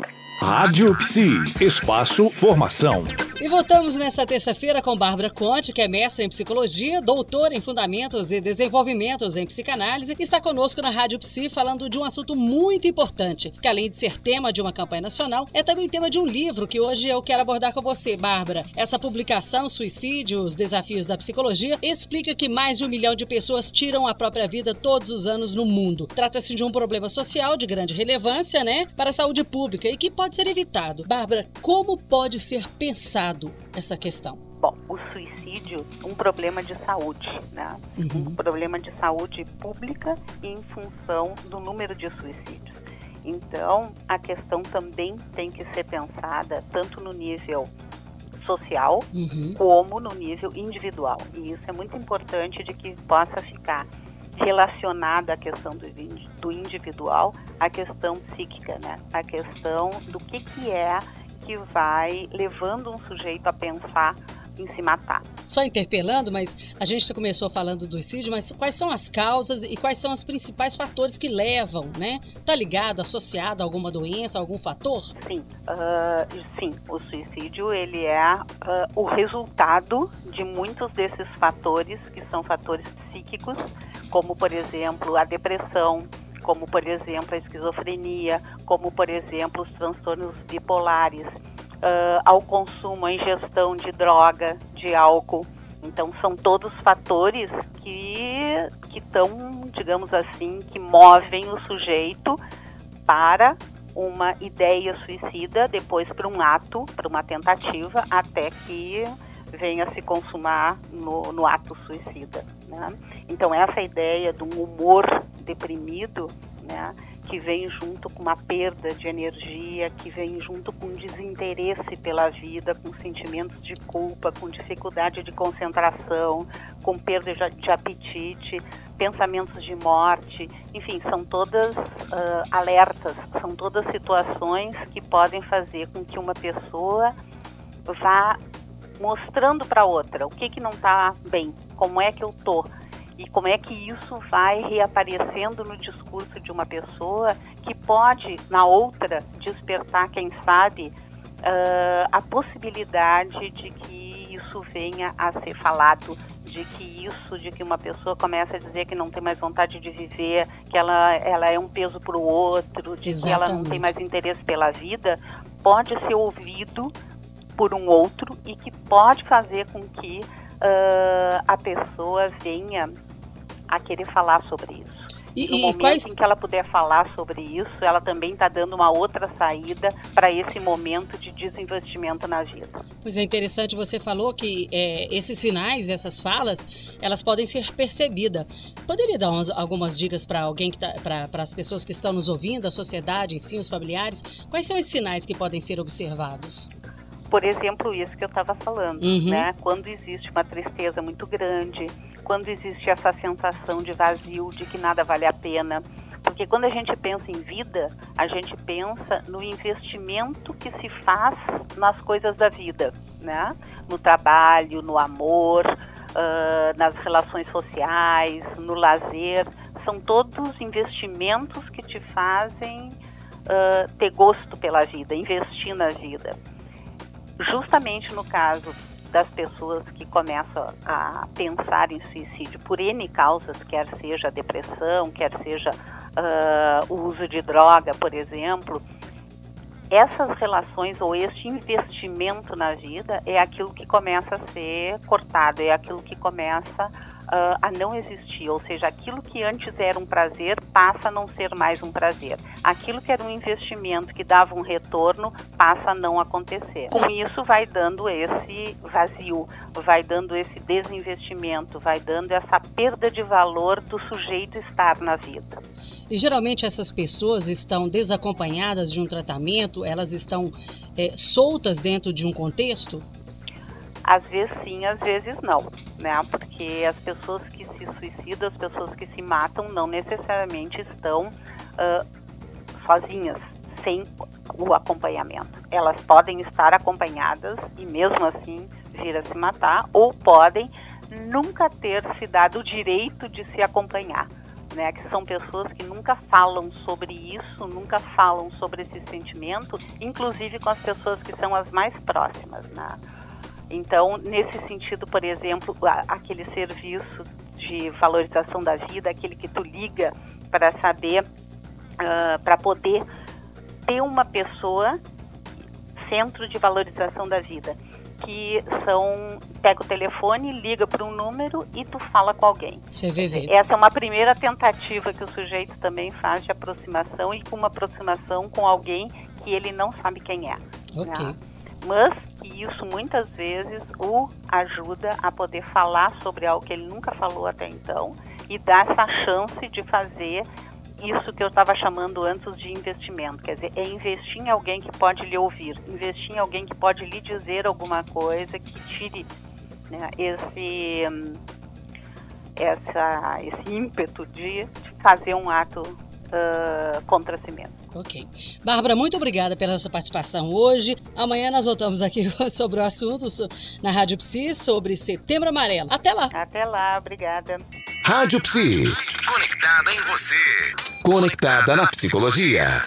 you Rádio Psi, espaço formação. E voltamos nesta terça-feira com Bárbara Conte, que é mestre em psicologia, doutora em fundamentos e desenvolvimentos em psicanálise, está conosco na Rádio Psi falando de um assunto muito importante, que além de ser tema de uma campanha nacional, é também tema de um livro que hoje eu quero abordar com você, Bárbara. Essa publicação, Suicídio, os Desafios da Psicologia, explica que mais de um milhão de pessoas tiram a própria vida todos os anos no mundo. Trata-se de um problema social de grande relevância, né, para a saúde pública e que pode ser evitado. Bárbara, como pode ser pensado essa questão? Bom, o suicídio um problema de saúde, né? Uhum. Um problema de saúde pública em função do número de suicídios. Então, a questão também tem que ser pensada tanto no nível social uhum. como no nível individual. E isso é muito importante de que possa ficar relacionada à questão do, do individual, à questão psíquica, né? A questão do que que é que vai levando um sujeito a pensar em se matar. Só interpelando, mas a gente começou falando do suicídio, mas quais são as causas e quais são os principais fatores que levam, né? Tá ligado, associado a alguma doença, a algum fator? Sim, uh, sim. O suicídio ele é uh, o resultado de muitos desses fatores que são fatores psíquicos, como por exemplo a depressão, como por exemplo a esquizofrenia, como por exemplo os transtornos bipolares, uh, ao consumo, à ingestão de droga, de álcool. Então são todos fatores que estão, digamos assim, que movem o sujeito para uma ideia suicida, depois para um ato, para uma tentativa, até que venha se consumar no, no ato suicida. Né? Então essa ideia de um humor deprimido, né, que vem junto com uma perda de energia, que vem junto com um desinteresse pela vida, com sentimentos de culpa, com dificuldade de concentração, com perda de apetite, pensamentos de morte, enfim, são todas uh, alertas, são todas situações que podem fazer com que uma pessoa vá mostrando para outra o que que não está bem, como é que eu tô e como é que isso vai reaparecendo no discurso de uma pessoa que pode na outra despertar, quem sabe, uh, a possibilidade de que isso venha a ser falado de que isso, de que uma pessoa começa a dizer que não tem mais vontade de viver, que ela, ela é um peso para o outro, de Exatamente. que ela não tem mais interesse pela vida, pode ser ouvido por um outro e que pode fazer com que uh, a pessoa venha a querer falar sobre isso. E, no e momento quais... em que ela puder falar sobre isso, ela também está dando uma outra saída para esse momento de desinvestimento na vida. Pois é interessante, você falou que é, esses sinais, essas falas, elas podem ser percebidas. Poderia dar umas, algumas dicas para alguém, tá, para as pessoas que estão nos ouvindo, a sociedade em si, os familiares? Quais são esses sinais que podem ser observados? Por exemplo, isso que eu estava falando, uhum. né? Quando existe uma tristeza muito grande, quando existe essa sensação de vazio, de que nada vale a pena. Porque quando a gente pensa em vida, a gente pensa no investimento que se faz nas coisas da vida, né? No trabalho, no amor, uh, nas relações sociais, no lazer. São todos investimentos que te fazem uh, ter gosto pela vida, investir na vida justamente no caso das pessoas que começam a pensar em suicídio por N causas, quer seja a depressão, quer seja uh, o uso de droga, por exemplo, essas relações ou este investimento na vida é aquilo que começa a ser cortado, é aquilo que começa uh, a não existir, ou seja, aquilo que antes era um prazer passa a não ser mais um prazer. Aquilo que era um investimento que dava um retorno passa a não acontecer. Com isso vai dando esse vazio, vai dando esse desinvestimento, vai dando essa perda de valor do sujeito estar na vida. E geralmente essas pessoas estão desacompanhadas de um tratamento, elas estão é, soltas dentro de um contexto? Às vezes sim, às vezes não, né? Porque as pessoas que se suicidam, as pessoas que se matam, não necessariamente estão uh, sozinhas, sem o acompanhamento. Elas podem estar acompanhadas e mesmo assim vir a se matar, ou podem nunca ter se dado o direito de se acompanhar, né, que são pessoas que nunca falam sobre isso, nunca falam sobre esse sentimento, inclusive com as pessoas que são as mais próximas, né? Então, nesse sentido, por exemplo, aquele serviço de valorização da vida, aquele que tu liga para saber, uh, para poder ter uma pessoa centro de valorização da vida, que são pega o telefone, liga para um número e tu fala com alguém. CVV. Essa é uma primeira tentativa que o sujeito também faz de aproximação e com uma aproximação com alguém que ele não sabe quem é. Ok. Né? Mas isso muitas vezes o ajuda a poder falar sobre algo que ele nunca falou até então e dar essa chance de fazer isso que eu estava chamando antes de investimento, quer dizer, é investir em alguém que pode lhe ouvir, investir em alguém que pode lhe dizer alguma coisa que tire né, esse, essa, esse ímpeto de fazer um ato uh, contra si mesmo. Ok. Bárbara, muito obrigada pela sua participação hoje. Amanhã nós voltamos aqui sobre o assunto na Rádio Psi sobre Setembro Amarelo. Até lá. Até lá, obrigada. Rádio Psi. Conectada em você. Conectada na psicologia.